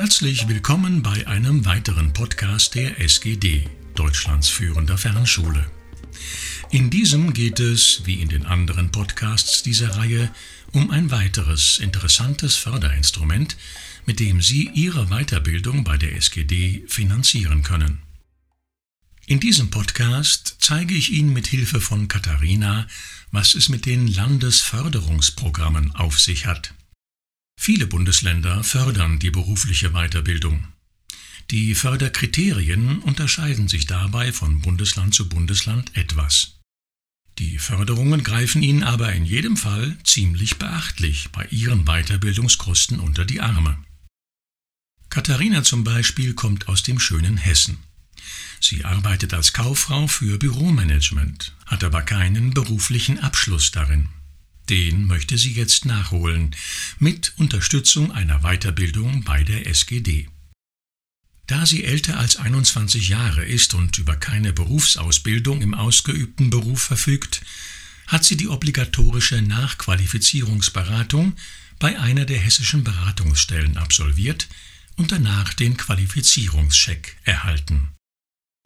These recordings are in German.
Herzlich willkommen bei einem weiteren Podcast der SGD, Deutschlands führender Fernschule. In diesem geht es, wie in den anderen Podcasts dieser Reihe, um ein weiteres interessantes Förderinstrument, mit dem Sie Ihre Weiterbildung bei der SGD finanzieren können. In diesem Podcast zeige ich Ihnen mit Hilfe von Katharina, was es mit den Landesförderungsprogrammen auf sich hat. Viele Bundesländer fördern die berufliche Weiterbildung. Die Förderkriterien unterscheiden sich dabei von Bundesland zu Bundesland etwas. Die Förderungen greifen Ihnen aber in jedem Fall ziemlich beachtlich bei Ihren Weiterbildungskosten unter die Arme. Katharina zum Beispiel kommt aus dem schönen Hessen. Sie arbeitet als Kauffrau für Büromanagement, hat aber keinen beruflichen Abschluss darin. Den möchte sie jetzt nachholen, mit Unterstützung einer Weiterbildung bei der SGD. Da sie älter als 21 Jahre ist und über keine Berufsausbildung im ausgeübten Beruf verfügt, hat sie die obligatorische Nachqualifizierungsberatung bei einer der hessischen Beratungsstellen absolviert und danach den Qualifizierungscheck erhalten.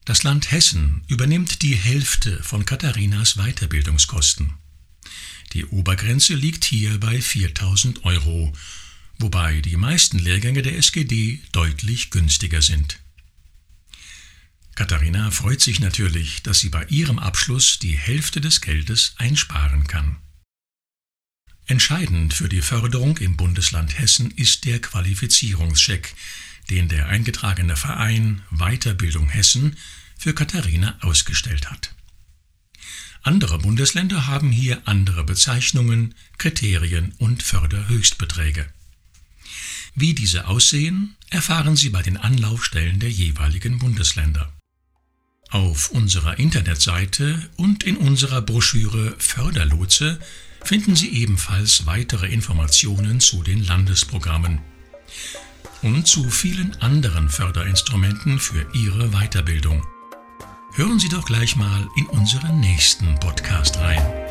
Das Land Hessen übernimmt die Hälfte von Katharinas Weiterbildungskosten. Die Obergrenze liegt hier bei 4000 Euro, wobei die meisten Lehrgänge der SGD deutlich günstiger sind. Katharina freut sich natürlich, dass sie bei ihrem Abschluss die Hälfte des Geldes einsparen kann. Entscheidend für die Förderung im Bundesland Hessen ist der Qualifizierungscheck, den der eingetragene Verein Weiterbildung Hessen für Katharina ausgestellt hat. Andere Bundesländer haben hier andere Bezeichnungen, Kriterien und Förderhöchstbeträge. Wie diese aussehen, erfahren Sie bei den Anlaufstellen der jeweiligen Bundesländer. Auf unserer Internetseite und in unserer Broschüre Förderlotse finden Sie ebenfalls weitere Informationen zu den Landesprogrammen und zu vielen anderen Förderinstrumenten für Ihre Weiterbildung. Hören Sie doch gleich mal in unseren nächsten Podcast rein.